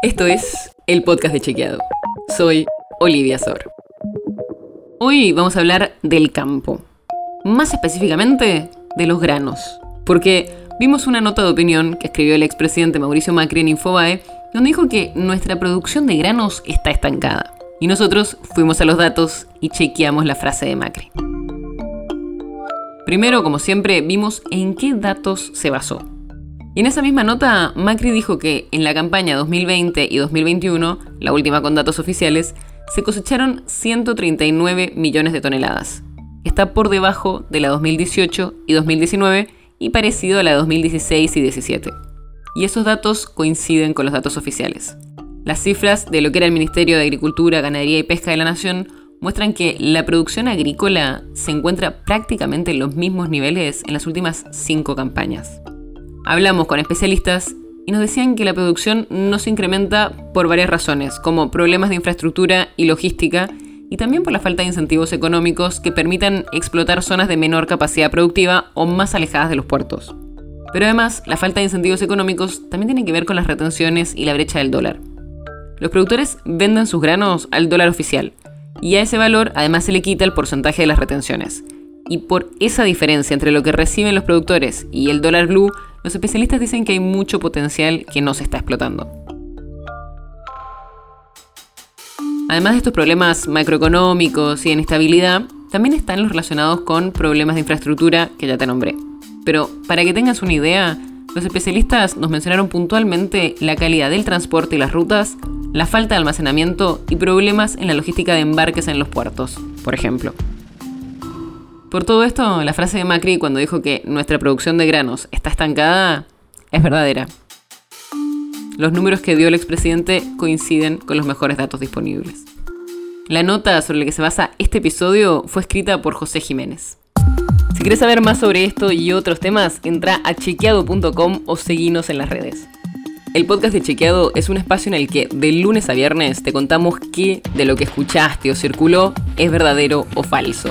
Esto es el podcast de Chequeado. Soy Olivia Sor. Hoy vamos a hablar del campo. Más específicamente, de los granos. Porque vimos una nota de opinión que escribió el expresidente Mauricio Macri en Infobae, donde dijo que nuestra producción de granos está estancada. Y nosotros fuimos a los datos y chequeamos la frase de Macri. Primero, como siempre, vimos en qué datos se basó. Y en esa misma nota, Macri dijo que en la campaña 2020 y 2021, la última con datos oficiales, se cosecharon 139 millones de toneladas. Está por debajo de la 2018 y 2019 y parecido a la 2016 y 17. Y esos datos coinciden con los datos oficiales. Las cifras de lo que era el Ministerio de Agricultura, Ganadería y Pesca de la Nación muestran que la producción agrícola se encuentra prácticamente en los mismos niveles en las últimas cinco campañas. Hablamos con especialistas y nos decían que la producción no se incrementa por varias razones, como problemas de infraestructura y logística, y también por la falta de incentivos económicos que permitan explotar zonas de menor capacidad productiva o más alejadas de los puertos. Pero además, la falta de incentivos económicos también tiene que ver con las retenciones y la brecha del dólar. Los productores venden sus granos al dólar oficial, y a ese valor además se le quita el porcentaje de las retenciones. Y por esa diferencia entre lo que reciben los productores y el dólar blue, los especialistas dicen que hay mucho potencial que no se está explotando. Además de estos problemas macroeconómicos y de inestabilidad, también están los relacionados con problemas de infraestructura que ya te nombré. Pero para que tengas una idea, los especialistas nos mencionaron puntualmente la calidad del transporte y las rutas, la falta de almacenamiento y problemas en la logística de embarques en los puertos, por ejemplo. Por todo esto, la frase de Macri cuando dijo que nuestra producción de granos está estancada es verdadera. Los números que dio el expresidente coinciden con los mejores datos disponibles. La nota sobre la que se basa este episodio fue escrita por José Jiménez. Si quieres saber más sobre esto y otros temas, entra a chequeado.com o seguinos en las redes. El podcast de Chequeado es un espacio en el que de lunes a viernes te contamos qué de lo que escuchaste o circuló es verdadero o falso